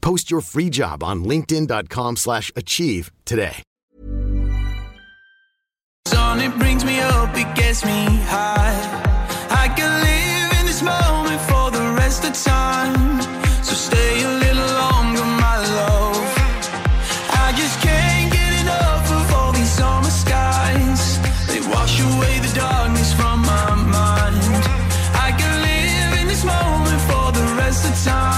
Post your free job on linkedin.com slash achieve today. It brings me up, it gets me high. I can live in this moment for the rest of time. So stay a little longer, my love. I just can't get enough of all these summer skies. They wash away the darkness from my mind. I can live in this moment for the rest of time.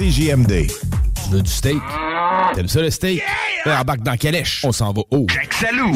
CJMD. Tu veux du steak? T'aimes ça le steak? Yeah! Embarque dans Calèche. On s'en va haut. Jacques Salou.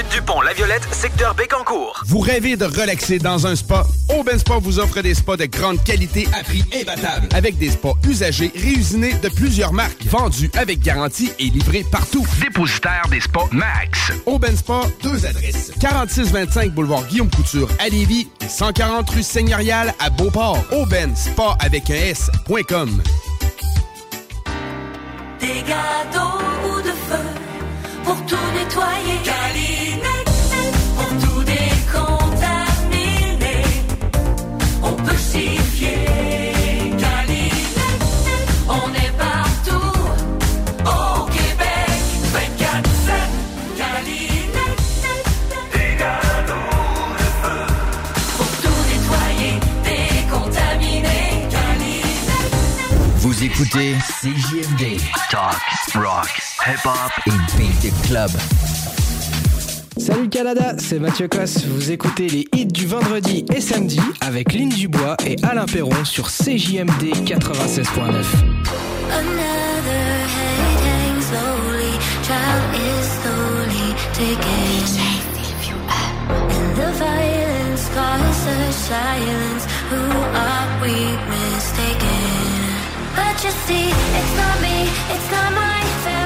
du pont La Violette, secteur Bécancourt. Vous rêvez de relaxer dans un spa? Aubin Spa vous offre des spas de grande qualité à prix imbattable. Avec des spas usagés, réusinés de plusieurs marques, vendus avec garantie et livrés partout. Dépositaire des spas Max. Aubin Spa, deux adresses. 4625 boulevard Guillaume Couture à Lévis et 140 rue Seigneurial à Beauport. Aubin Spa avec un S.com. Des gâteaux ou de feu pour tout nettoyer. Vous écoutez CJMD. Talk, rock, hip-hop et beat club. Salut Canada, c'est Mathieu Cosse. Vous écoutez les hits du vendredi et samedi avec Lynn Dubois et Alain Perron sur CJMD 96.9. Another head hangs slowly, child is slowly taken. And the violence causes silence. Who are we mistaken? But you see, it's not me, it's not my family.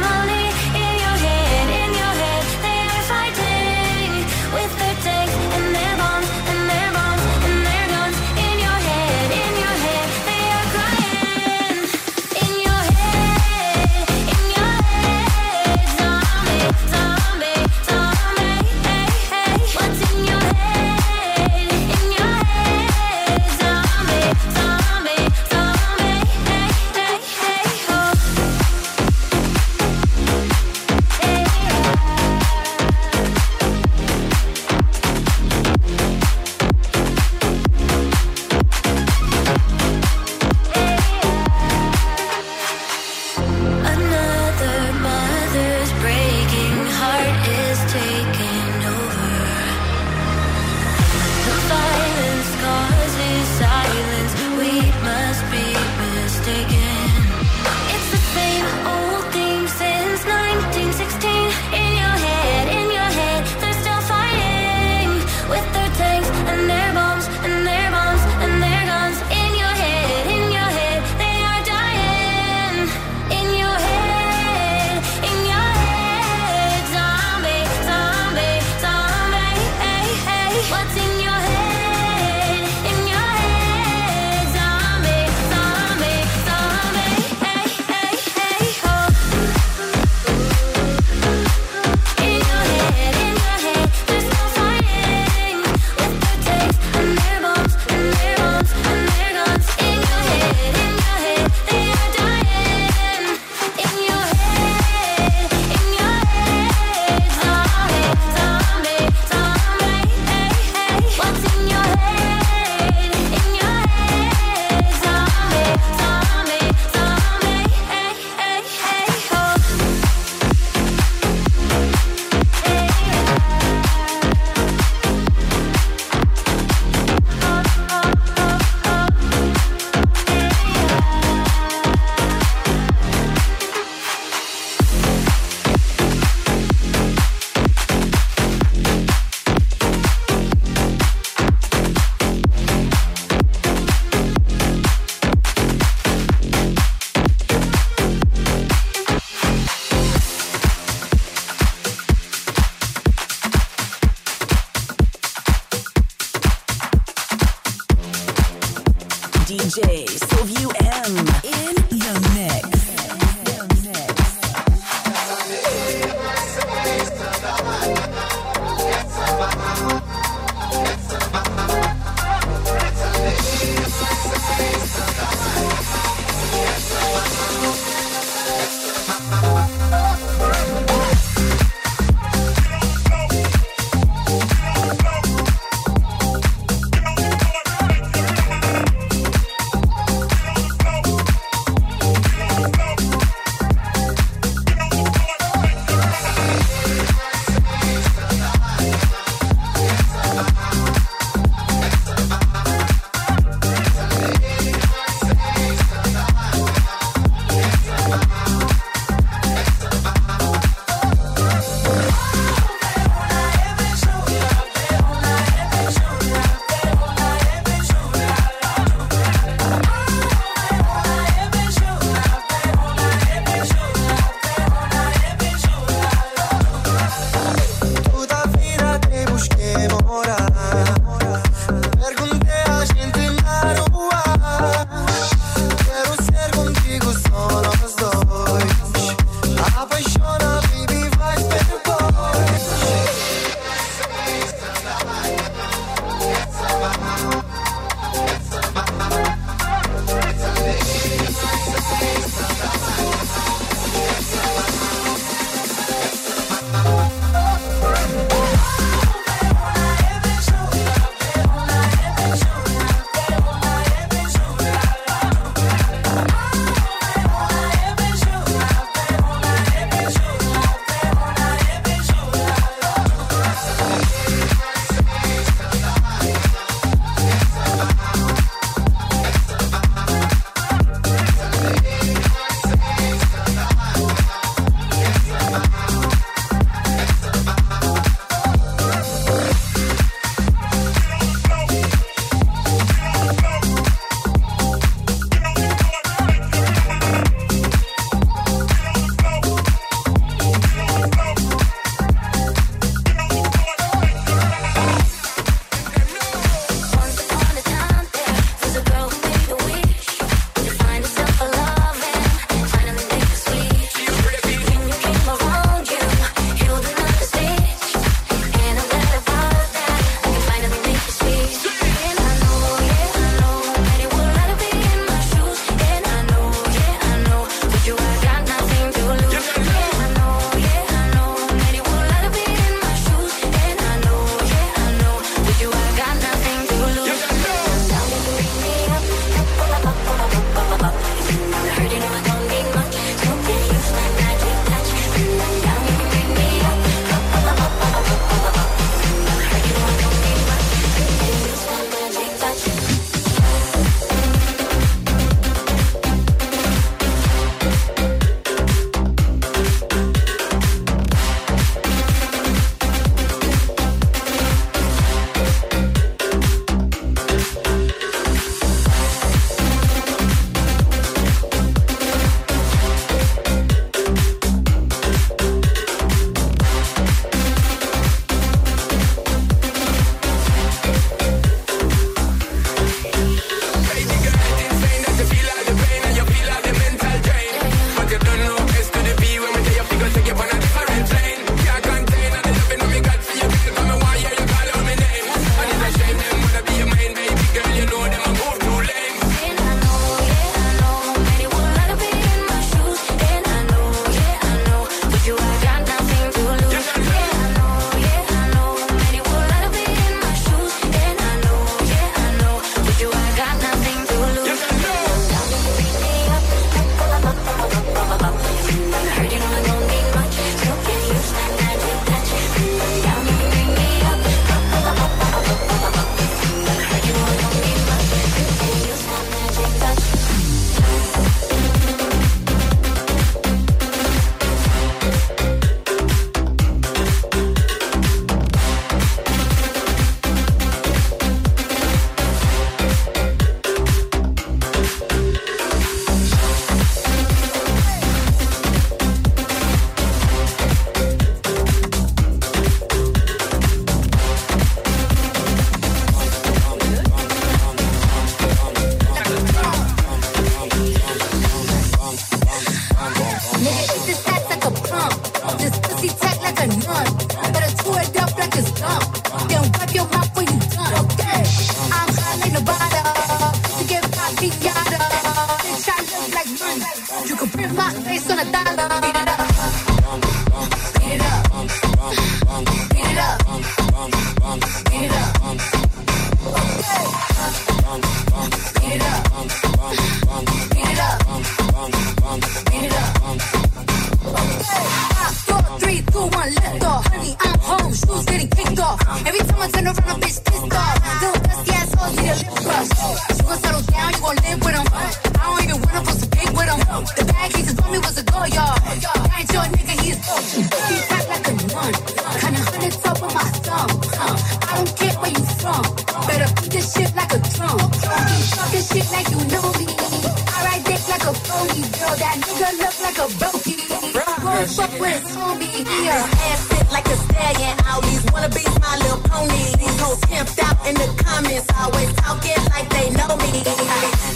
Always wanna be my little pony. These hoes temped out in the comments, always talking like they know me.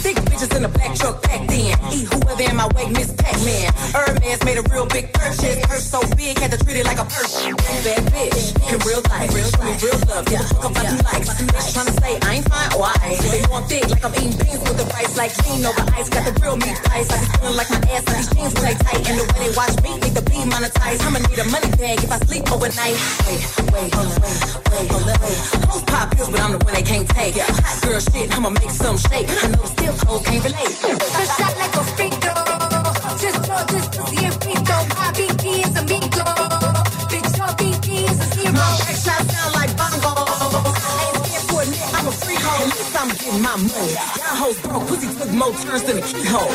Thick bitches in a black truck packed in. Eat whoever in my way, Miss Pac-Man. Hermes made a real big purchase. Purse so big, had to treat it like a purse. Bad bitch in real life. Show me real love. Give a fuck about you likes. Bitch tryna say I ain't fine or I ain't. They know I'm thick like I'm eating beans with the rice. Like lean over ice. Got the real meat pies. I be feeling like my ass and these jeans when tight. And the way they watch me need to be monetized. I'ma need a money bag if I sleep overnight. Wait, wait, wait, wait, wait. Hoes pop pills, but I'm the one they can't take. Hot girl shit, I'ma make some shake. I know the still hoes can't relate. First shot like a free throw. Just throw this pussy and free throw. My BP is a amigo. Bitch, your BP is a zero. My back shot sound like bongo. I ain't scared for a nigga, I'm a free hoe. At I'm getting my money. Y'all hoes broke, pussy took more turns than a keyhole.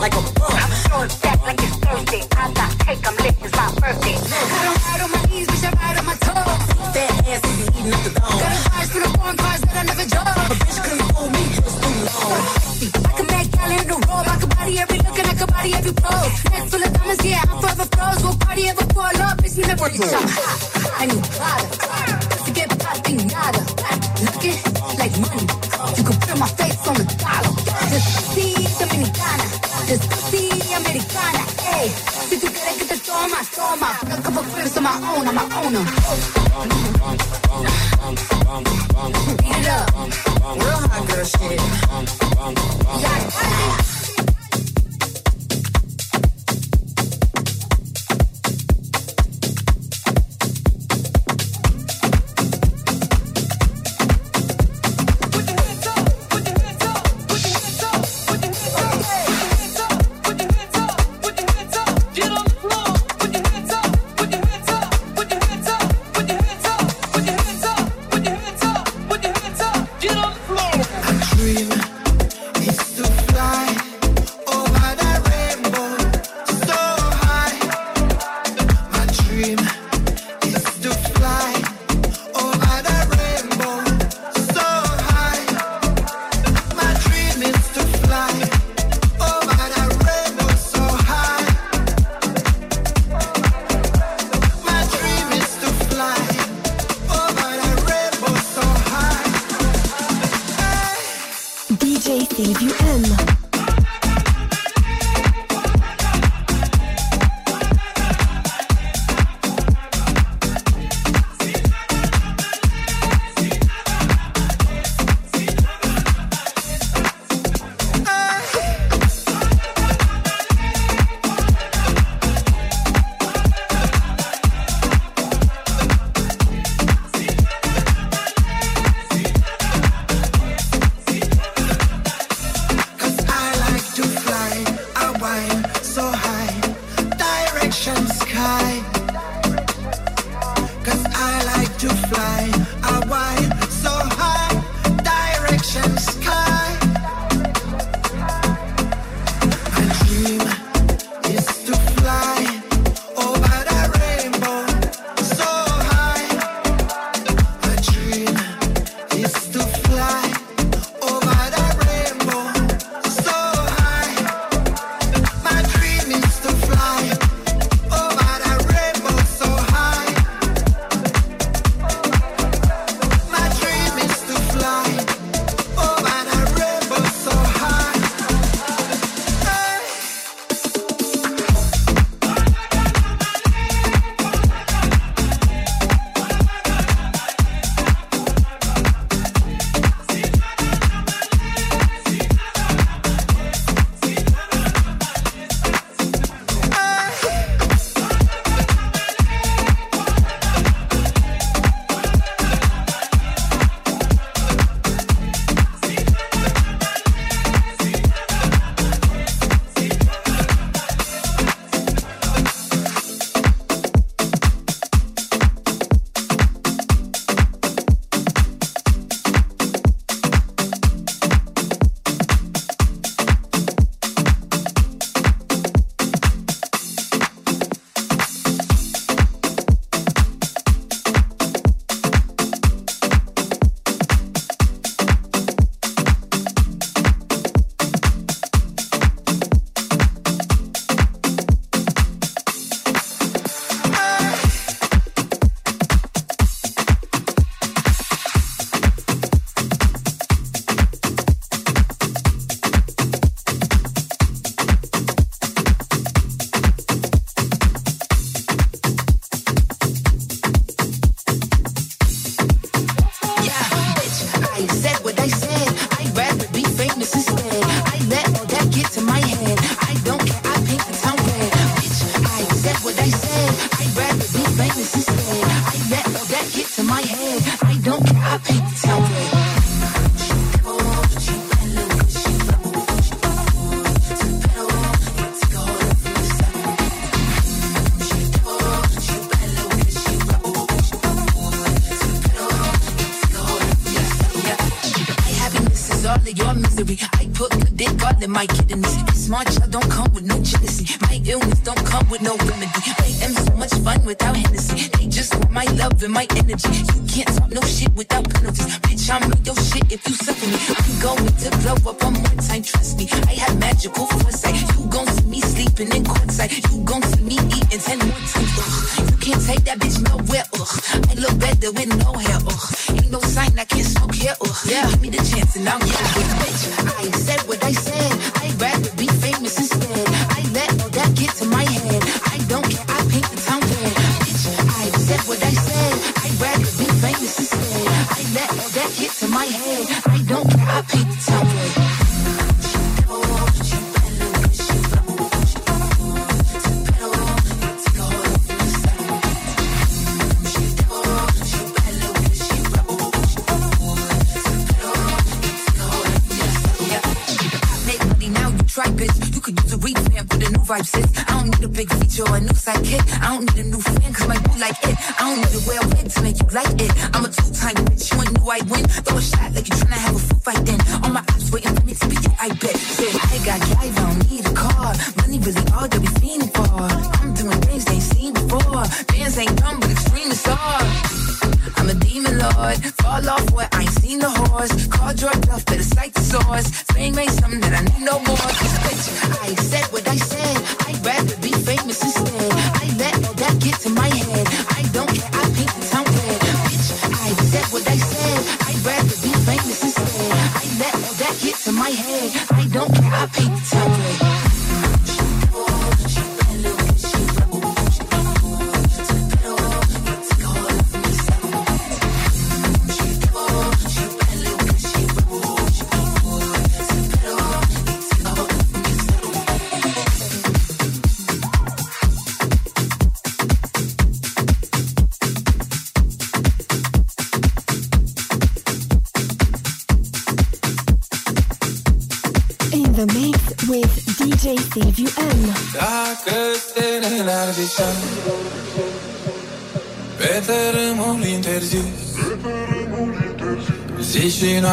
like a bum. I'm short back like it's Thursday. I got cake, I'm lit, it's my birthday. I don't ride on my knees, bitch, I ride on my toes. Fat ass if eating up the dome. Got charge for the foreign cars that I never drove. A bitch couldn't fool me just too long. I can make y'all in the robe. I can body every look and I can body every pose. Neck full of diamonds, yeah, I'm forever froze. Will party ever fall up, bitch, we never reach up. I knew Prada. Forget party nada. Looking like money. You can put my face on the dollar. This Hey, si tú quieres que te toma, toma. A couple cribs on my own, I'm my owner. Beat it up. Real hot girl shit. Dream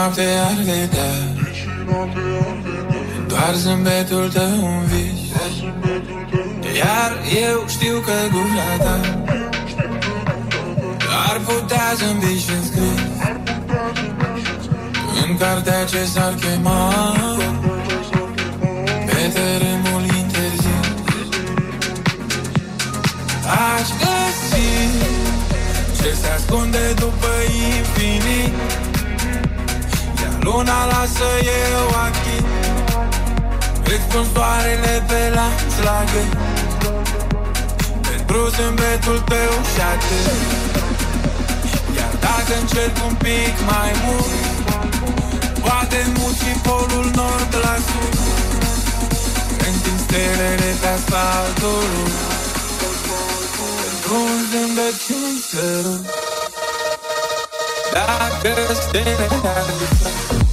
noapte arde, da. Doar zâmbetul tău un vis Iar eu știu că gura ta Ar putea zâmbi și scris. În cartea ce s-ar chema Luna lasă eu achin. Îți pun soarele pe lanț la gând Pentru zâmbetul tău și atât. Iar dacă încerc un pic mai mult Poate mut și polul nord la sud Întind stelele pe asfaltul Pentru un zâmbet și un sărut. just dance.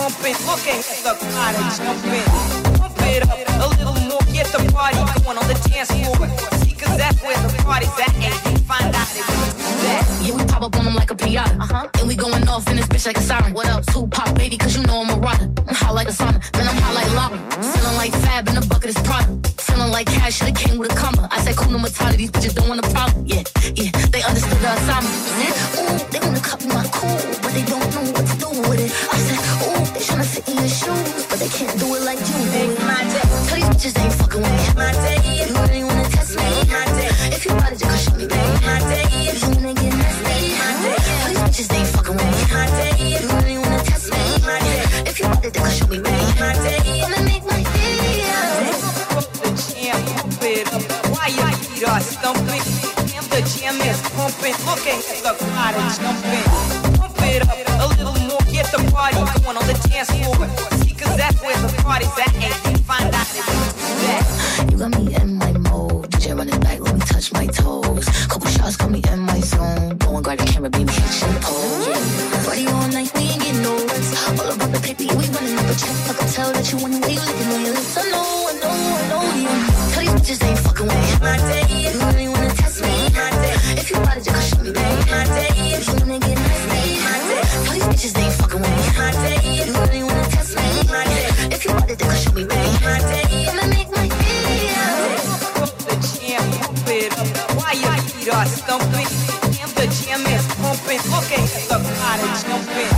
pumping, looking at the body jumping. Pump it up a little more, get the party going on the dance floor. See, cause that's where the party's at, and you find out it. Yeah, we pop up on them like a Piata. Uh-huh. And we going off in this bitch like a siren. What up, two pop, baby, cause you know I'm a rotter. I'm hot like a sauna, then I'm hot like lava. Feeling like fab in a bucket is product. Feeling like cash, should've came with a comma. I said, cool, no matter, these bitches don't want a problem. Yeah, yeah, they understood the assignment. Ooh. bitches ain't fucking with me. My day. You really wanna test me? My day. If you bought it, you can show me, babe. My day. If you wanna get nasty? My day. These bitches ain't fucking with me. My day. You really wanna test me? My day. If you bought it, you can show me, babe. My day. Gonna make my day. Why you feet are stumping? Damn, the jam is pumping. Look at the crowd jumping. Pump it up a little more. Get the party going on the dance floor. See, cause that's where the party's at. no pay.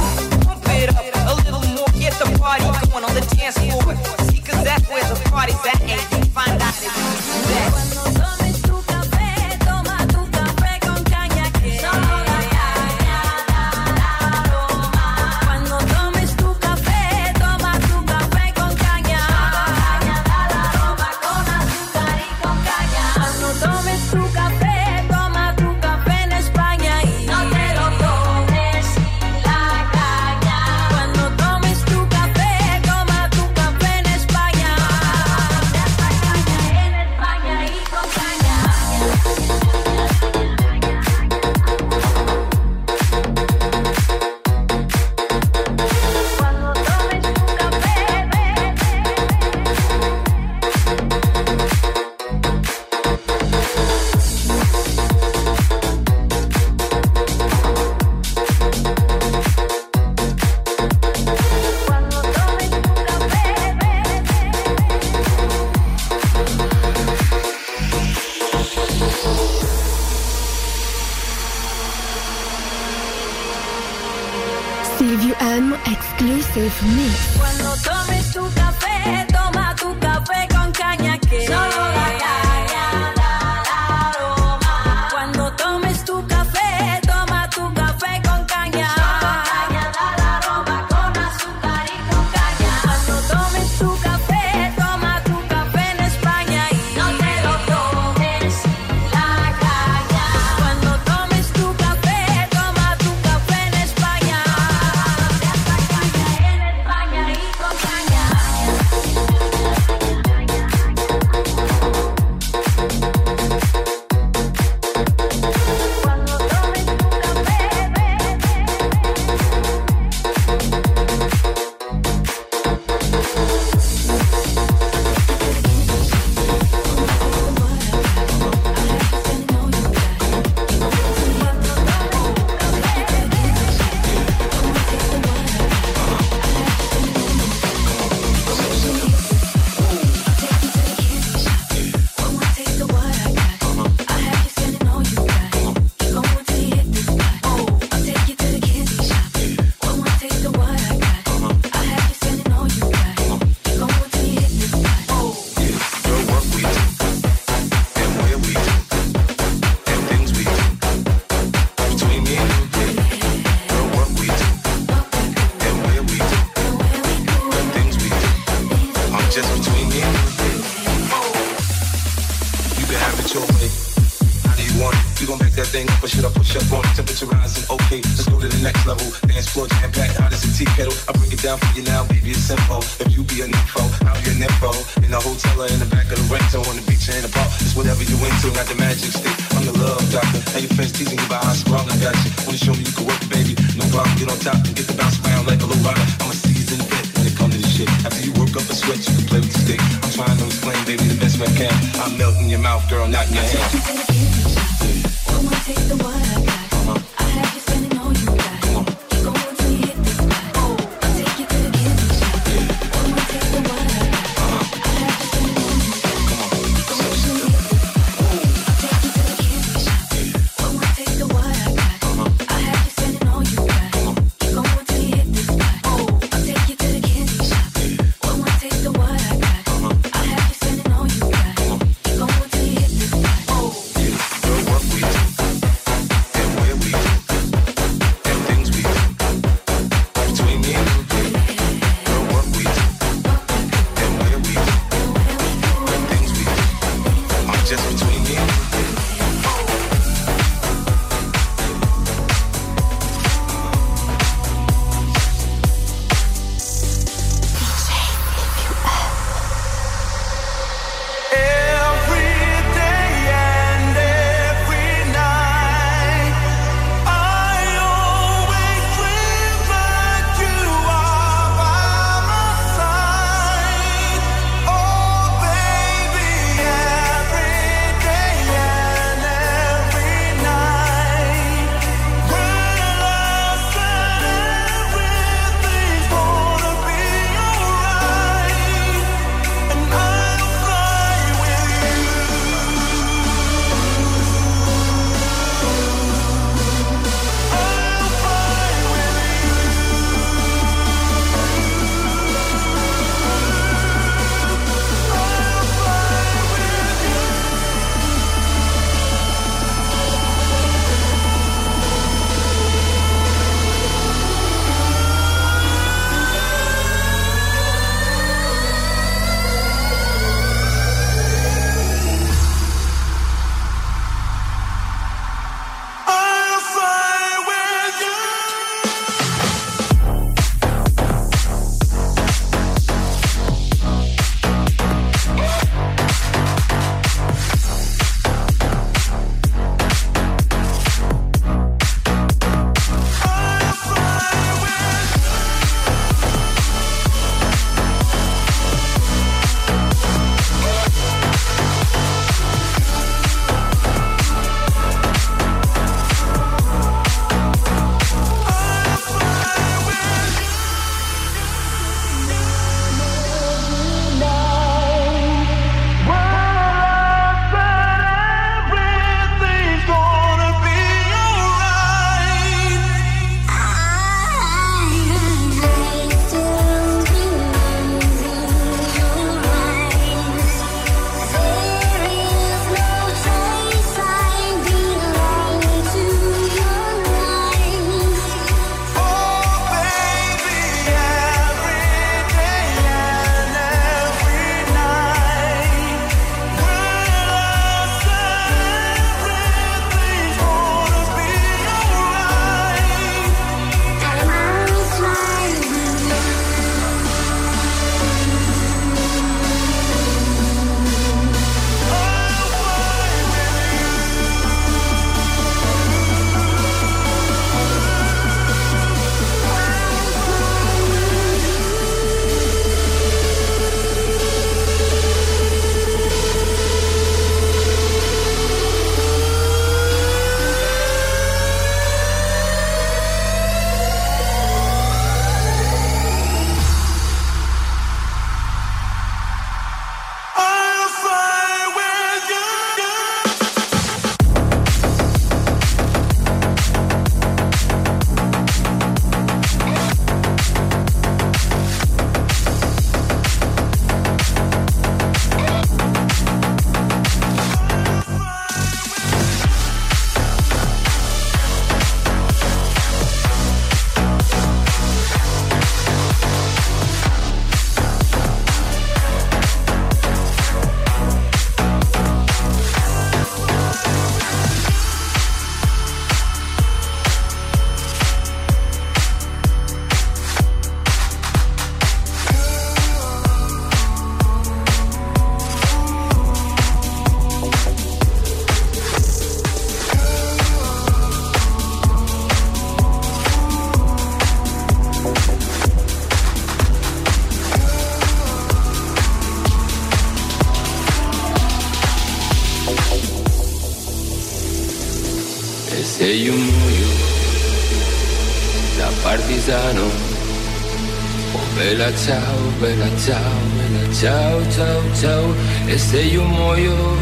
Ciao, bella ciao, bella ciao, ciao, ciao. E se io muoio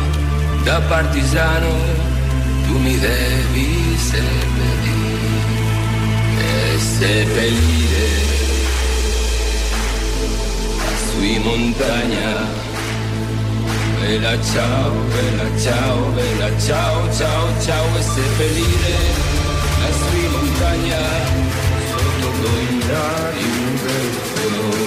da partigiano, tu mi devi seppellire, e seppellire sui montagna. Bella ciao, bella ciao, bella ciao, ciao, ciao e seppellire la sui montagna sotto l'ombra di un bel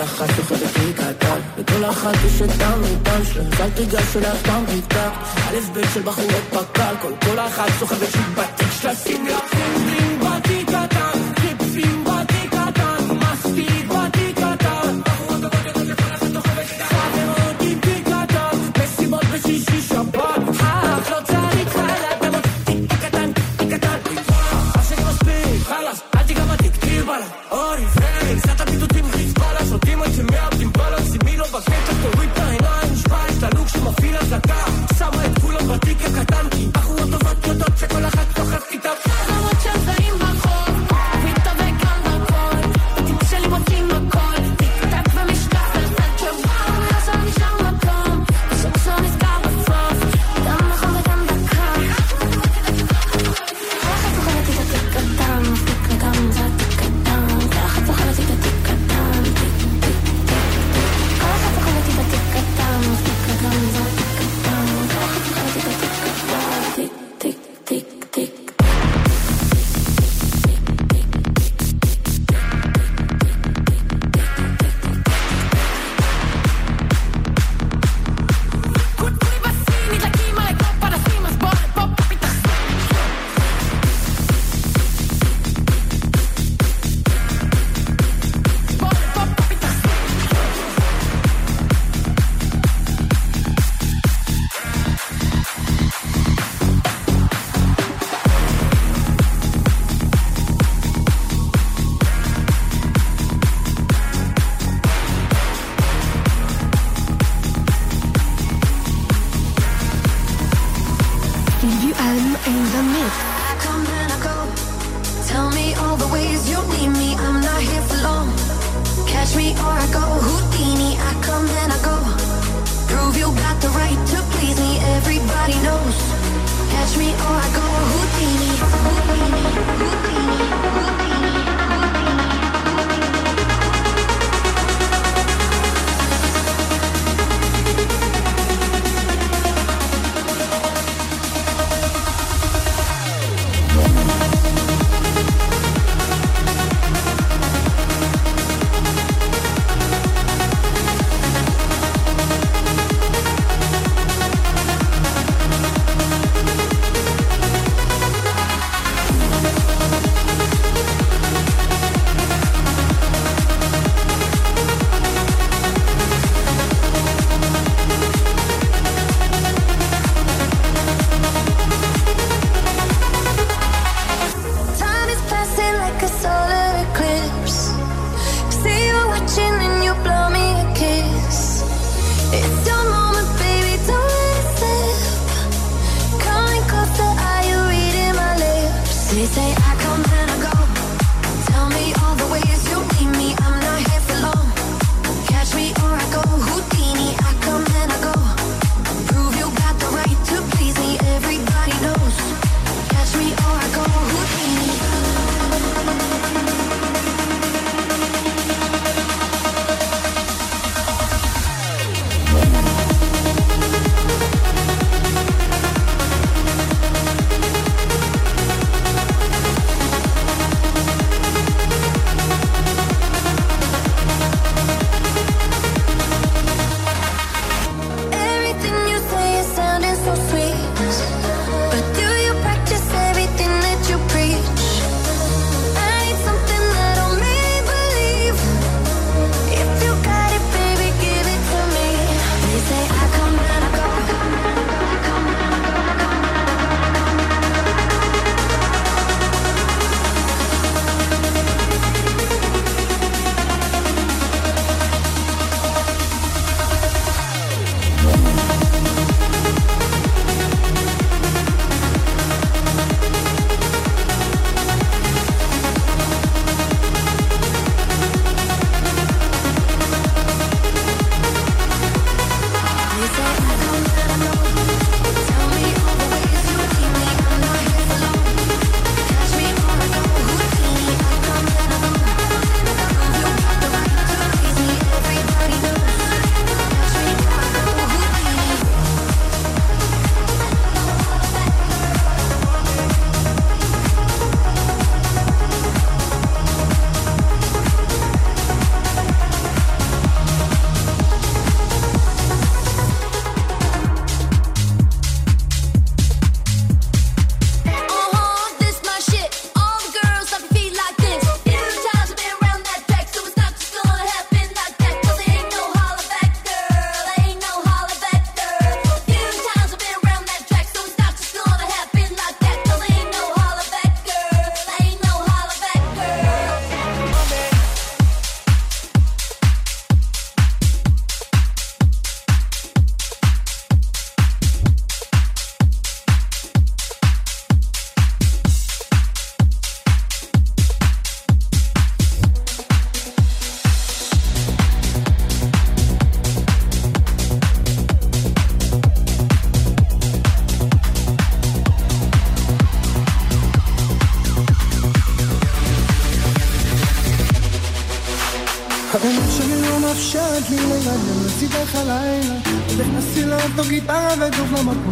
כל אחת שוחטת מקטן וכל אחת יש את דם איתם שלך אל תיגש אליה סתם תקתק א' ב' של בחורות פק"ל כל כל אחת סוחבת שהיא בתיק שלה שים לה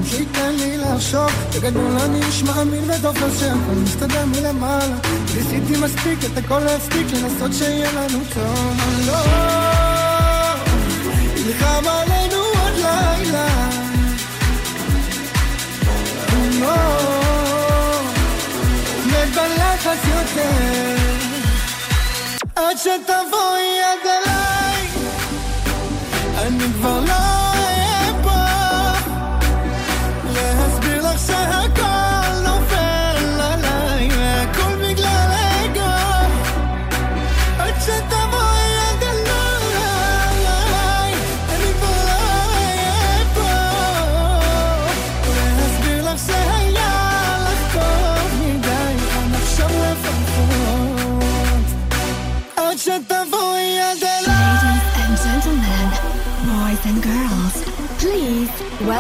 שייתן לי לחשוב. בגדול אני איש מאמין ודופס שהכל מסתדר מלמעלה. ניסיתי מספיק את הכל להספיק לנסות שיהיה לנו טוב. לא נלחם עלינו עוד לילה. לא מת בלחץ יותר. עד שתבוא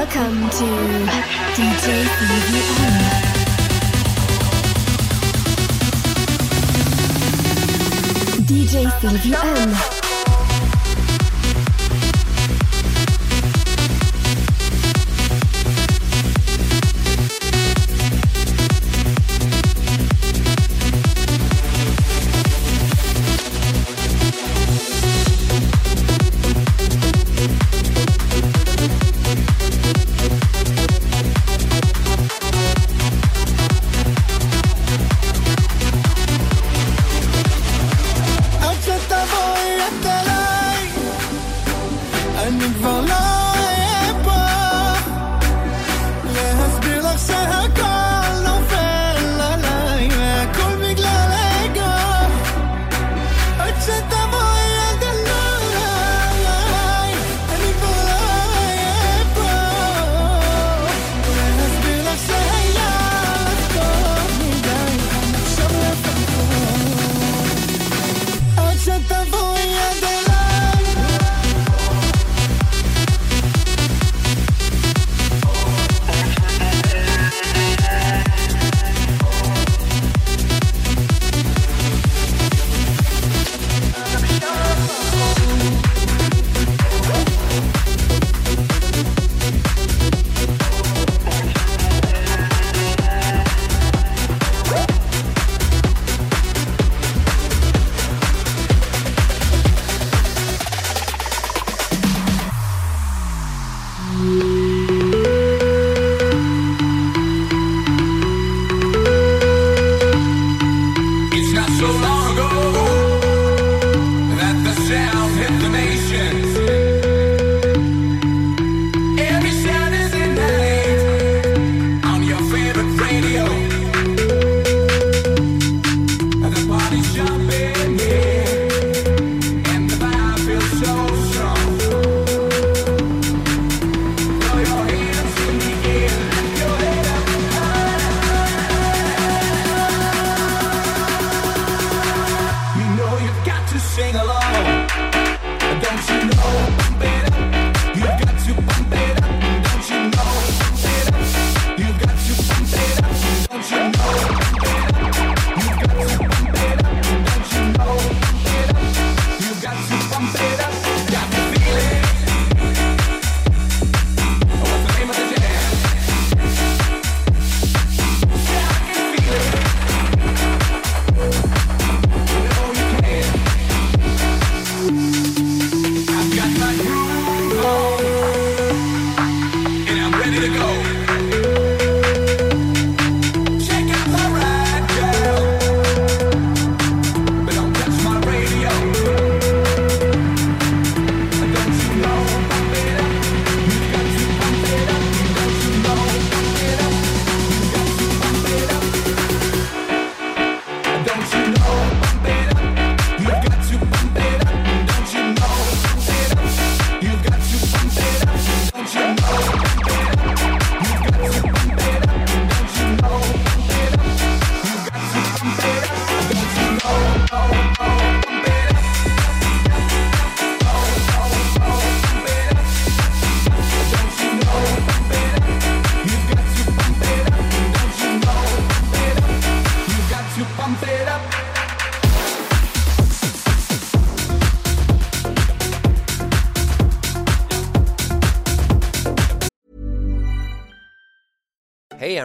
Welcome to DJ CVM. DJ CVM.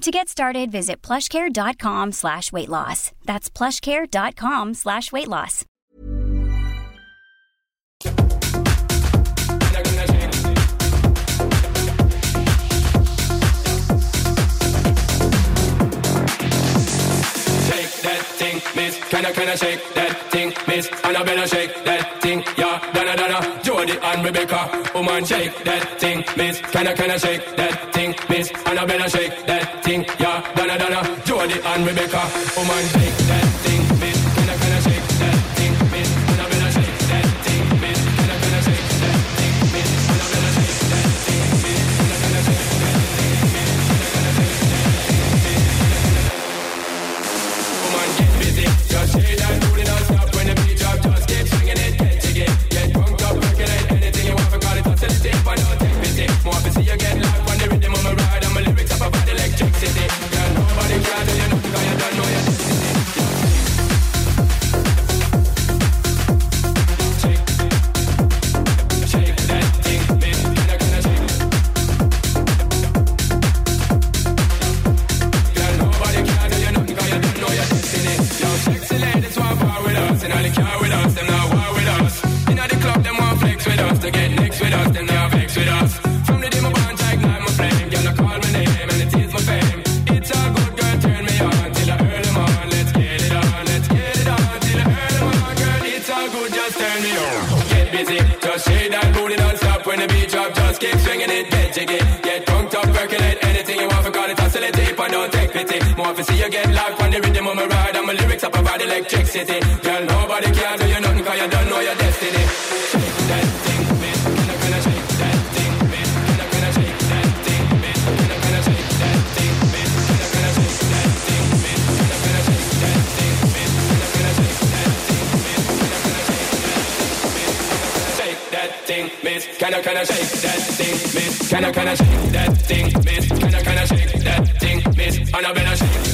To get started, visit plushcare.com slash weight loss. That's plushcare.com slash weight loss. Shake that thing, miss. Can I, can I shake that thing, miss? Annabella shake that thing, yeah. Donna, Donna, Jody and Rebecca. Woman, shake that thing, miss. Can I, can I shake that miss? Annabella shake that thing, yeah. Donna, Donna, Jody and Rebecca. Woman, shake that to see you get live on the rhythm of my ride. And my lyrics up about electricity. Girl, nobody can do you nothing 'cause you don't know your destiny. Shake that thing. Can I, can I shake that thing, miss? Can I, can I shake that thing, miss? Can I, can I shake that thing, I, can I shake that thing, miss? Can I, can I shake that thing, miss? Can I, can I shake that thing, miss? Can I, can I shake that thing, miss? Can I, I shake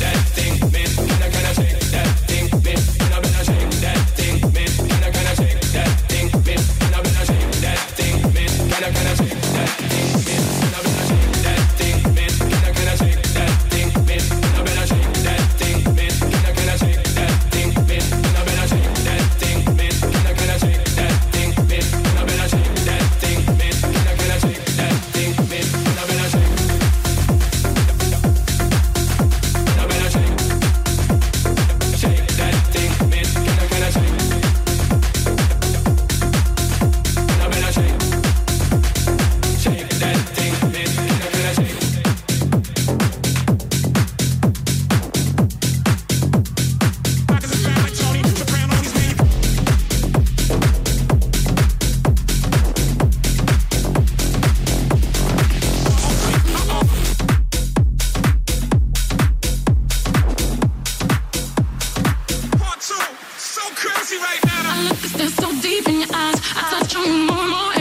I look, it's so deep in your eyes. I touch on you more and more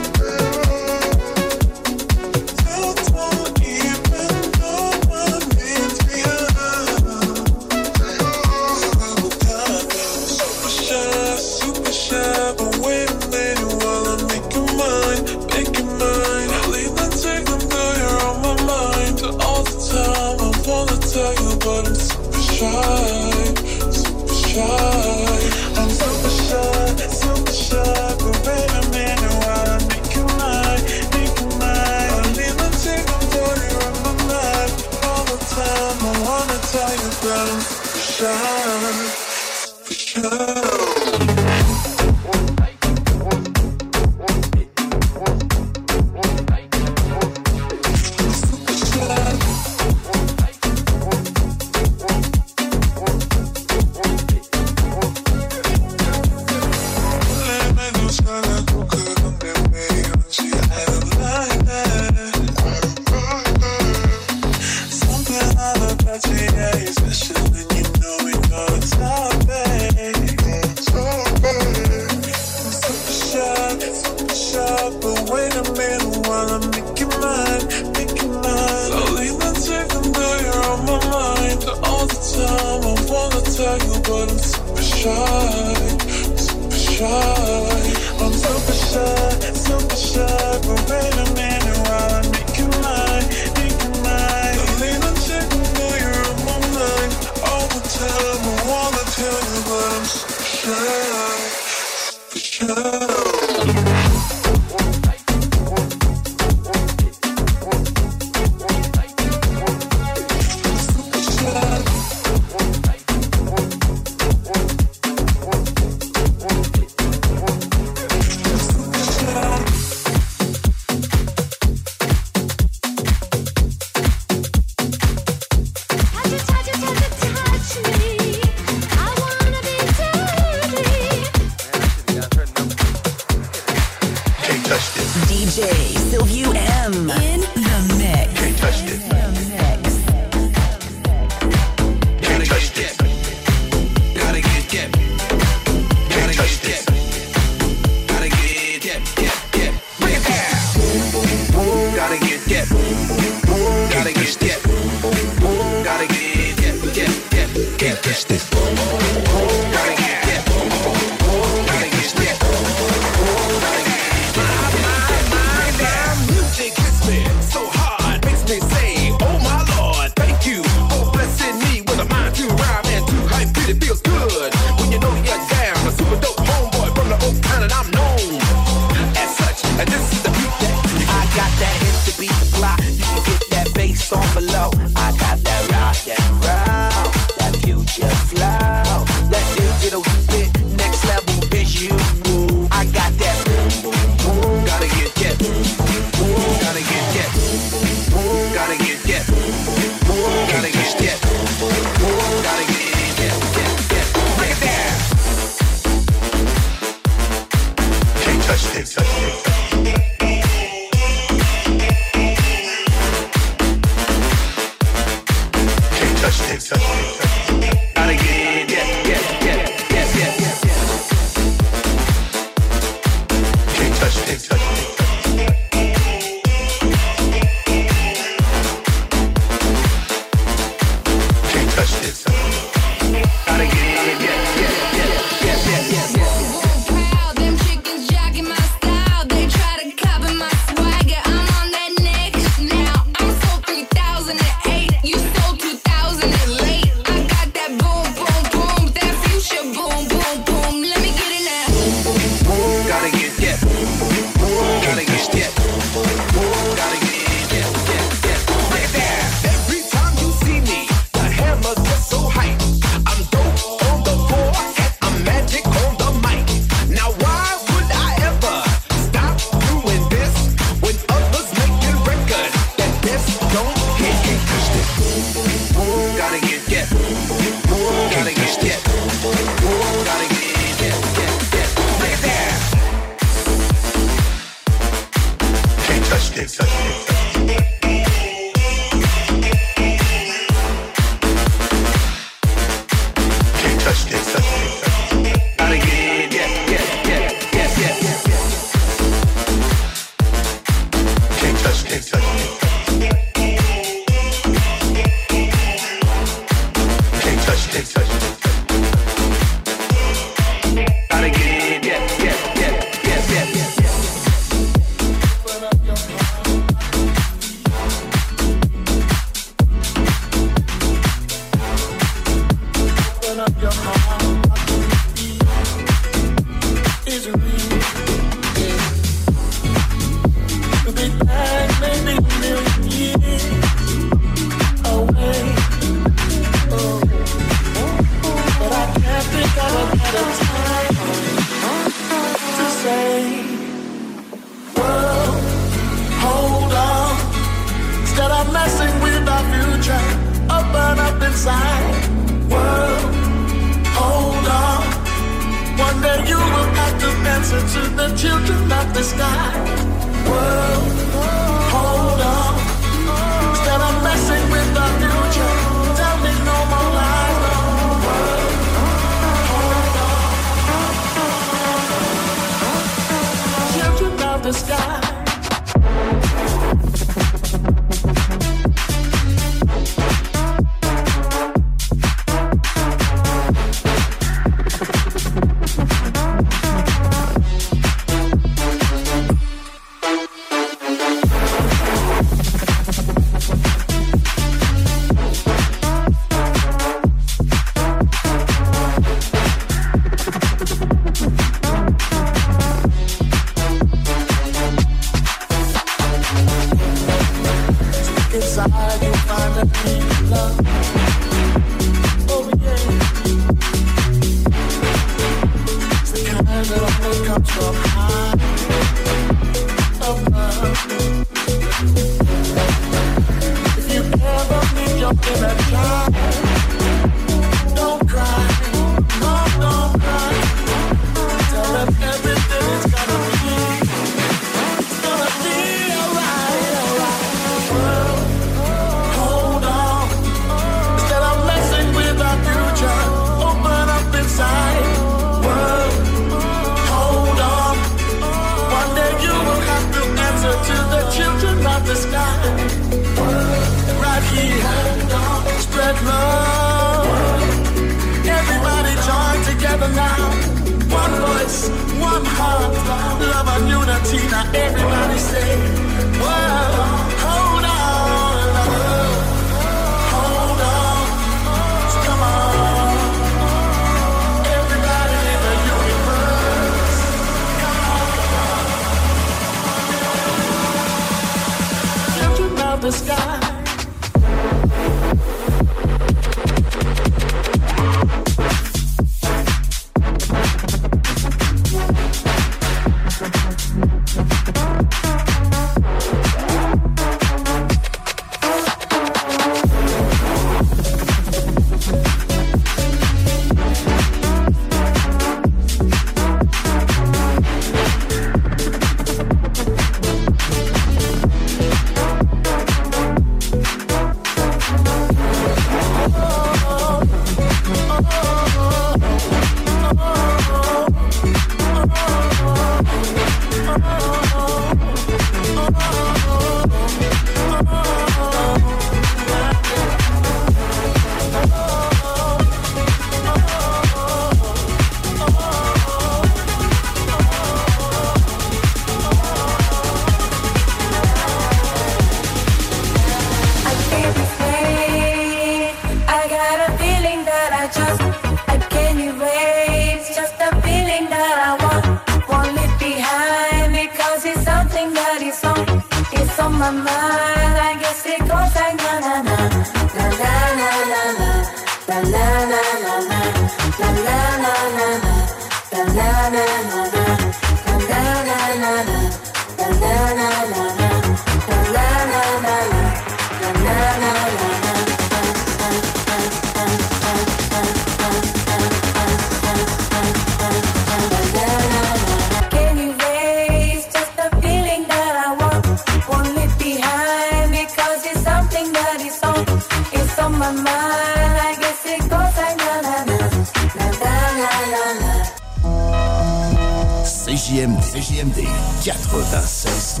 CJMD 96.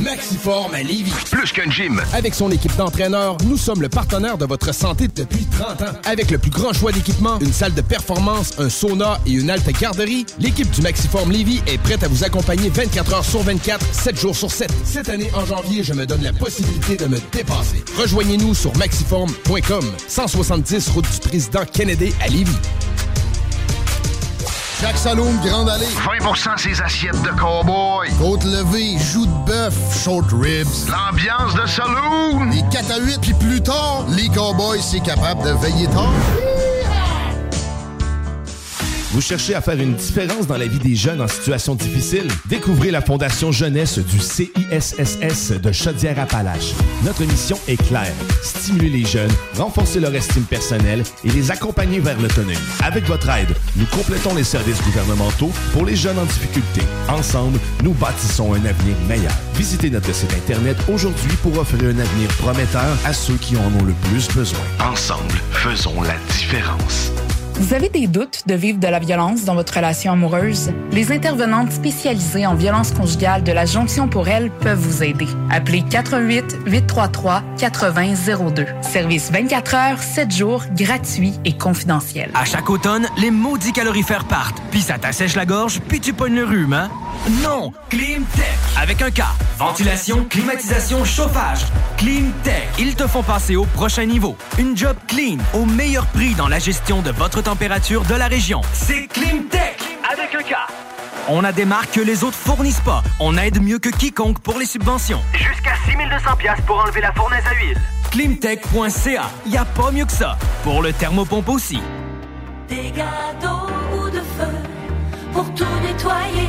Maxiform à Lévis. Plus qu'un gym. Avec son équipe d'entraîneurs, nous sommes le partenaire de votre santé depuis 30 ans. Avec le plus grand choix d'équipements, une salle de performance, un sauna et une halte garderie, l'équipe du Maxiform Lévis est prête à vous accompagner 24 heures sur 24, 7 jours sur 7. Cette année, en janvier, je me donne la possibilité de me dépasser. Rejoignez-nous sur maxiform.com. 170 route du président Kennedy à Lévis. Chaque saloon Grande Allée. 20% ses assiettes de cowboy. Côte levée, joues de bœuf, short ribs. L'ambiance de saloon. Les 4 à 8, puis plus tard, les cowboys, c'est capable de veiller tard. Vous cherchez à faire une différence dans la vie des jeunes en situation difficile? Découvrez la Fondation Jeunesse du CISSS de Chaudière-Appalaches. Notre mission est claire. Stimuler les jeunes, renforcer leur estime personnelle et les accompagner vers l'autonomie. Avec votre aide, nous complétons les services gouvernementaux pour les jeunes en difficulté. Ensemble, nous bâtissons un avenir meilleur. Visitez notre site Internet aujourd'hui pour offrir un avenir prometteur à ceux qui en ont le plus besoin. Ensemble, faisons la différence. Vous avez des doutes de vivre de la violence dans votre relation amoureuse? Les intervenantes spécialisées en violence conjugale de la Jonction pour elle peuvent vous aider. Appelez 88 833 8002. Service 24 heures, 7 jours, gratuit et confidentiel. À chaque automne, les maudits calorifères partent. Puis ça t'assèche la gorge, puis tu pognes le rhume, hein? Non! Climtech! Avec un K. Ventilation, climatisation, chauffage. Climtech. Ils te font passer au prochain niveau. Une job clean, au meilleur prix dans la gestion de votre température de la région. C'est Climtech! Avec un K. On a des marques que les autres fournissent pas. On aide mieux que quiconque pour les subventions. Jusqu'à 6200 pièces pour enlever la fournaise à huile. Climtech.ca. Y a pas mieux que ça. Pour le thermopompe aussi. Des gâteaux ou de feu pour tout nettoyer.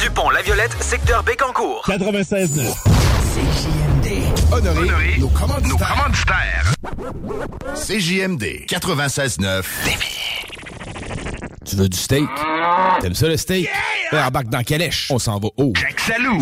du pont La Violette, secteur Bécancourt. 96.9. CJMD. Honoré, nos commanditaires. Nos commanditaires. CJMD 96.9. Tu veux du steak? T'aimes ça le steak? Yeah! Embarque dans Calèche. On s'en va haut. Jack Salou.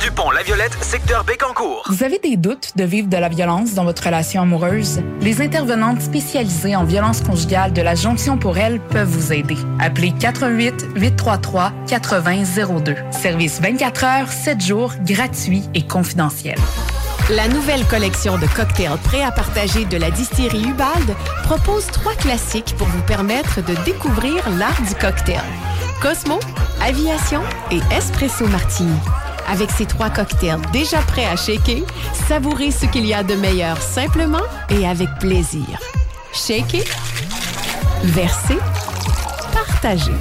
du pont La Violette, secteur Bécancourt. Vous avez des doutes de vivre de la violence dans votre relation amoureuse? Les intervenantes spécialisées en violence conjugale de la Jonction pour elle peuvent vous aider. Appelez 88 833 8002. Service 24 heures, 7 jours, gratuit et confidentiel. La nouvelle collection de cocktails prêts à partager de la distillerie Ubald propose trois classiques pour vous permettre de découvrir l'art du cocktail. Cosmo, Aviation et Espresso Martini. Avec ces trois cocktails déjà prêts à shaker, savourez ce qu'il y a de meilleur simplement et avec plaisir. Shaker, verser, partager.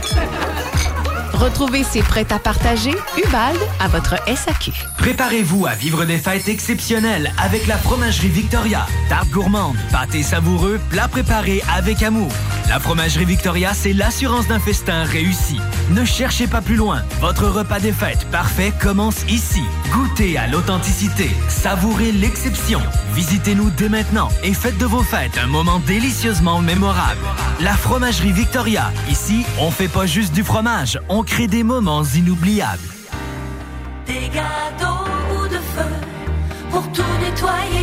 Retrouvez ces prêts à partager Ubald à votre SAQ. Préparez-vous à vivre des fêtes exceptionnelles avec la fromagerie Victoria. Tarte gourmande, pâté savoureux, plats préparés avec amour. La fromagerie Victoria, c'est l'assurance d'un festin réussi. Ne cherchez pas plus loin. Votre repas des fêtes parfait commence ici. Goûtez à l'authenticité. Savourez l'exception. Visitez-nous dès maintenant et faites de vos fêtes un moment délicieusement mémorable. La fromagerie Victoria. Ici, on fait pas juste du fromage, on crée des moments inoubliables. Des gâteaux de feu pour tout nettoyer.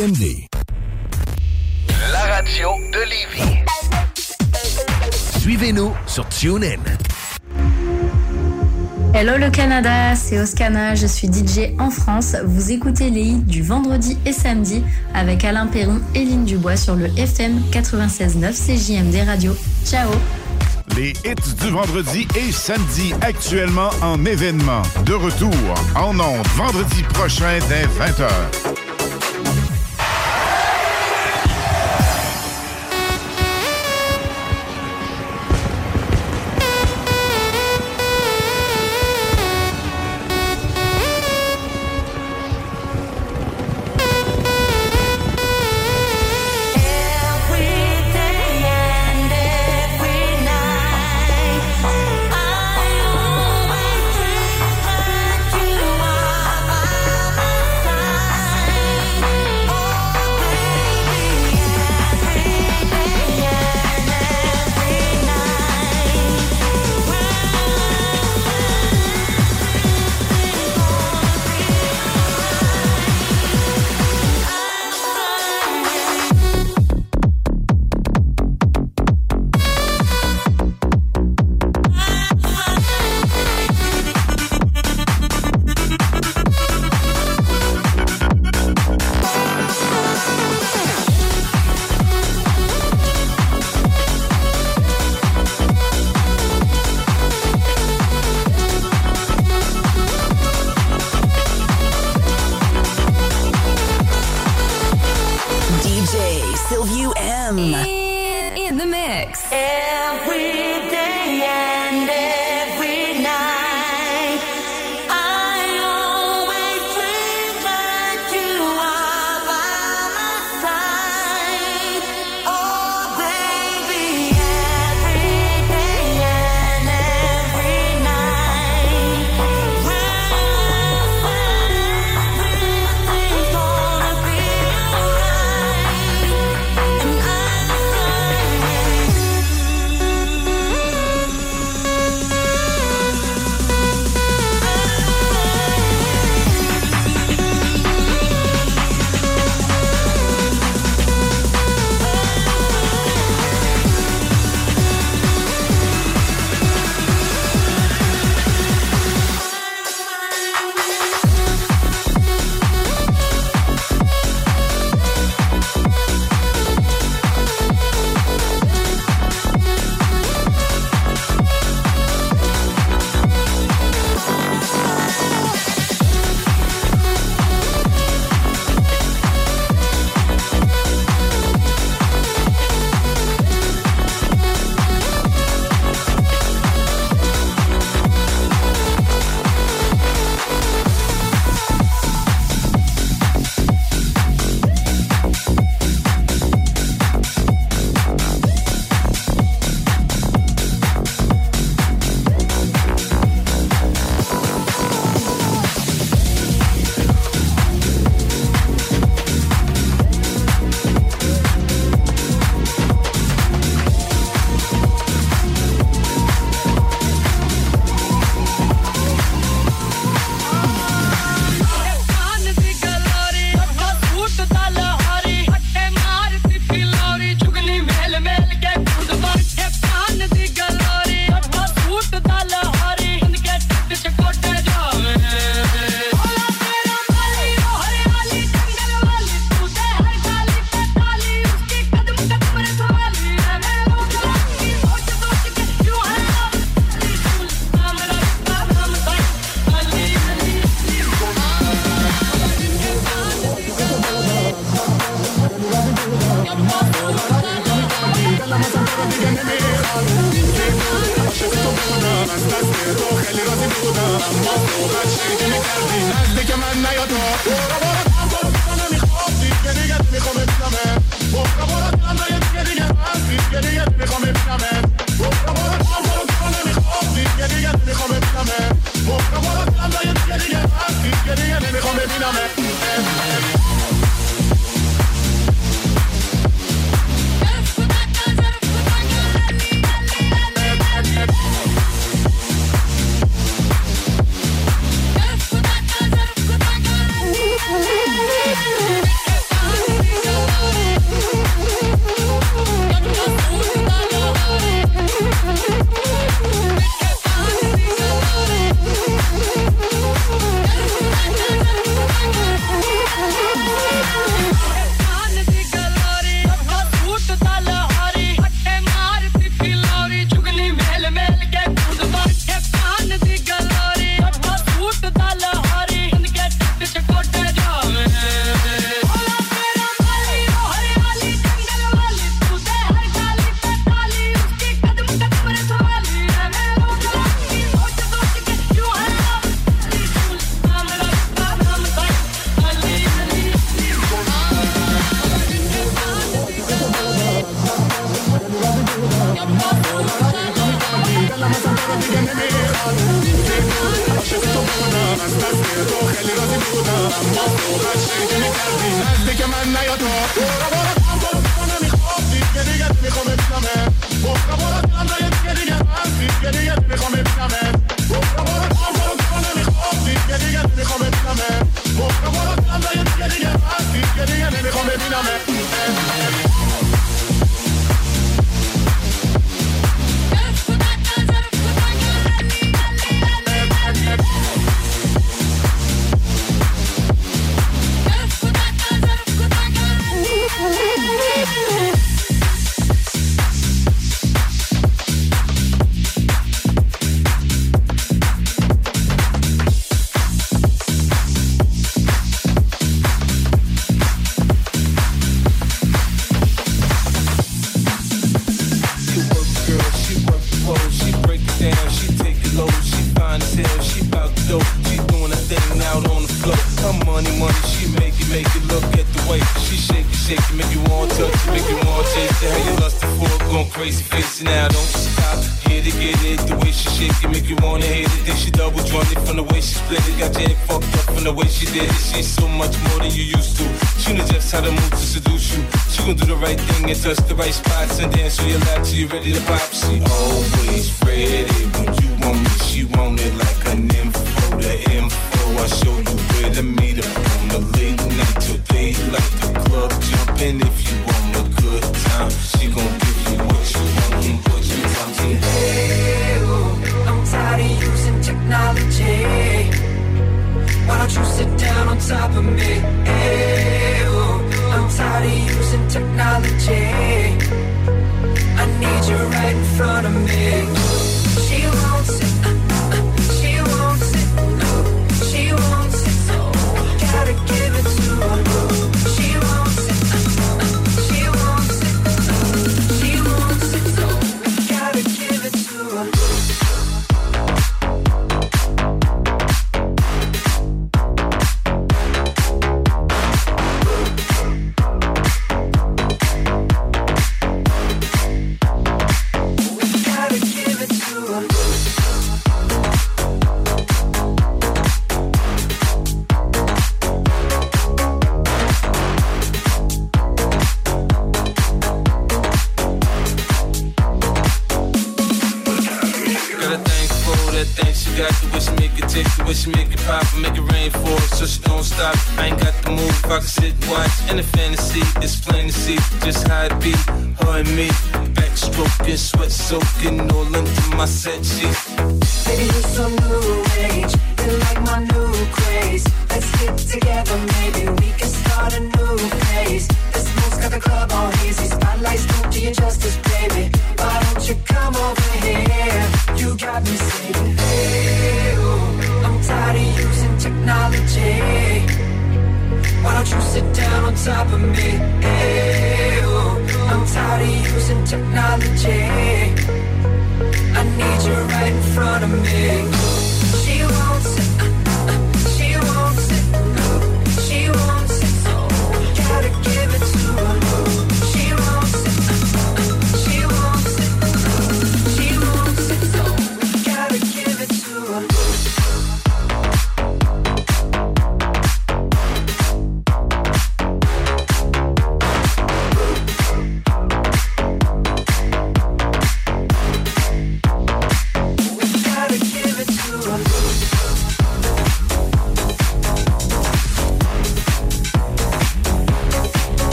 CJMD. La radio de Lévis. Suivez-nous sur TuneIn. Hello le Canada, c'est Oscana, je suis DJ en France. Vous écoutez les hits du vendredi et samedi avec Alain Perron et Lynn Dubois sur le FM 96.9 CJMD Radio. Ciao Les hits du vendredi et samedi actuellement en événement. De retour en ondes vendredi prochain dès 20h.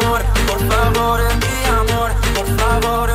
Por favor, mi amor, por favor,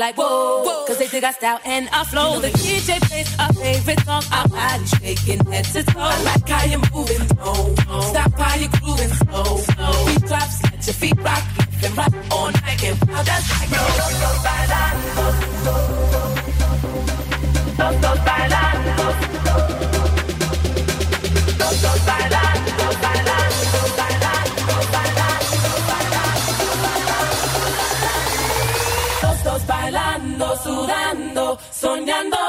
like whoa, whoa. Cause they dig us out and I flow. You know the DJ plays our favorite song. Our body shaking head to toe. I like how you're moving. No, no. Stop how you're grooving. Slow, slow. Beat drops, let your feet rock. can rock all night, get bailando, todos bailando, todos bailando, bailando, bailando, bailando, bailando, todos bailando, sudando, soñando.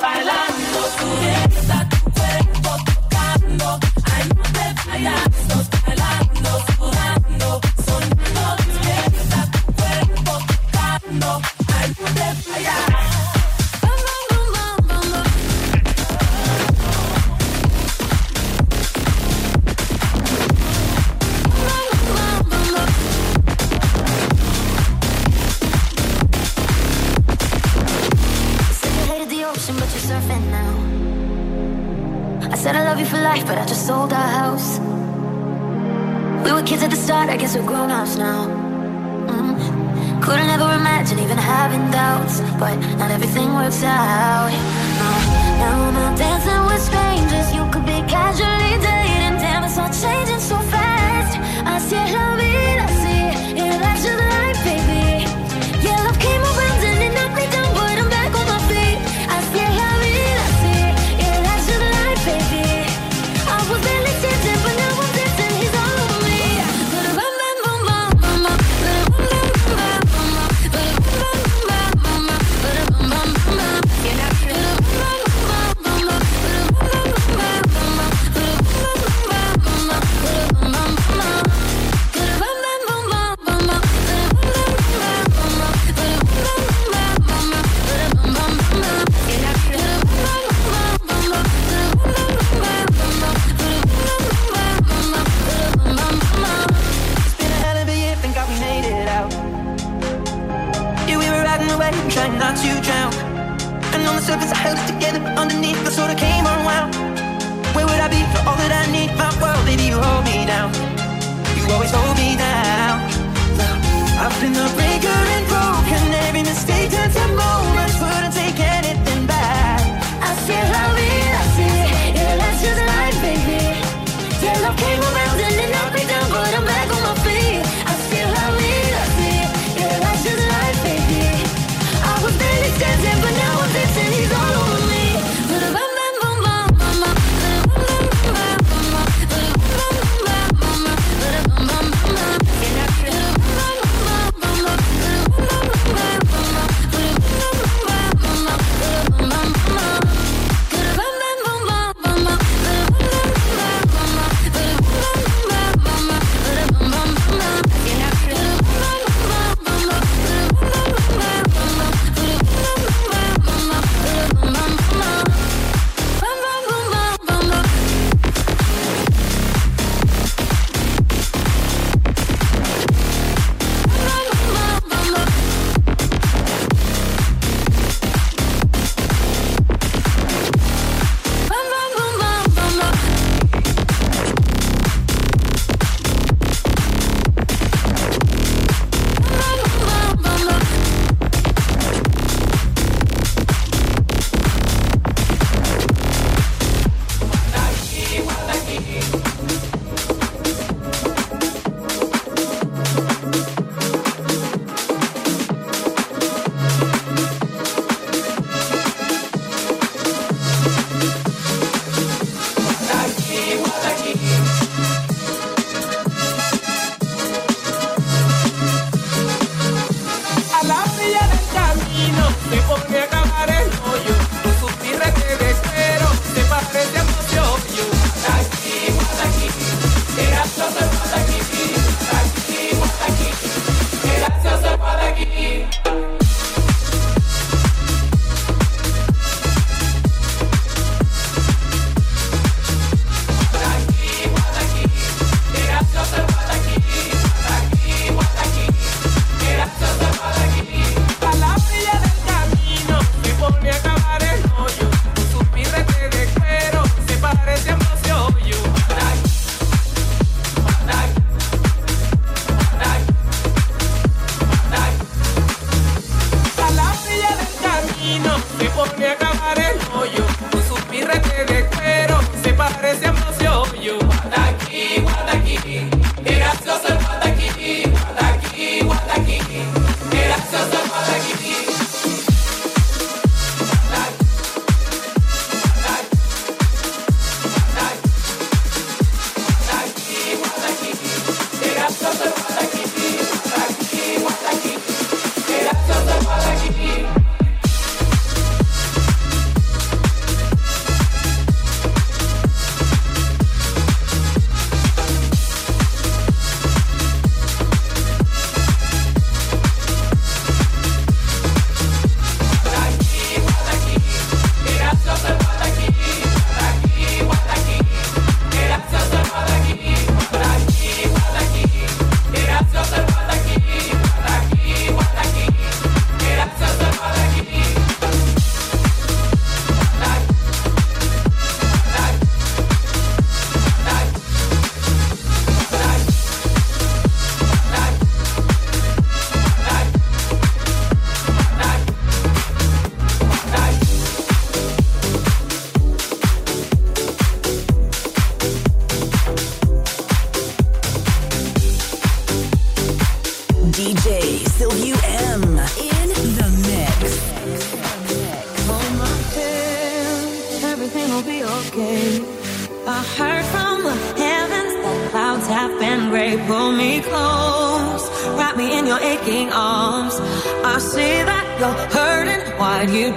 bailando tú.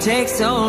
Take so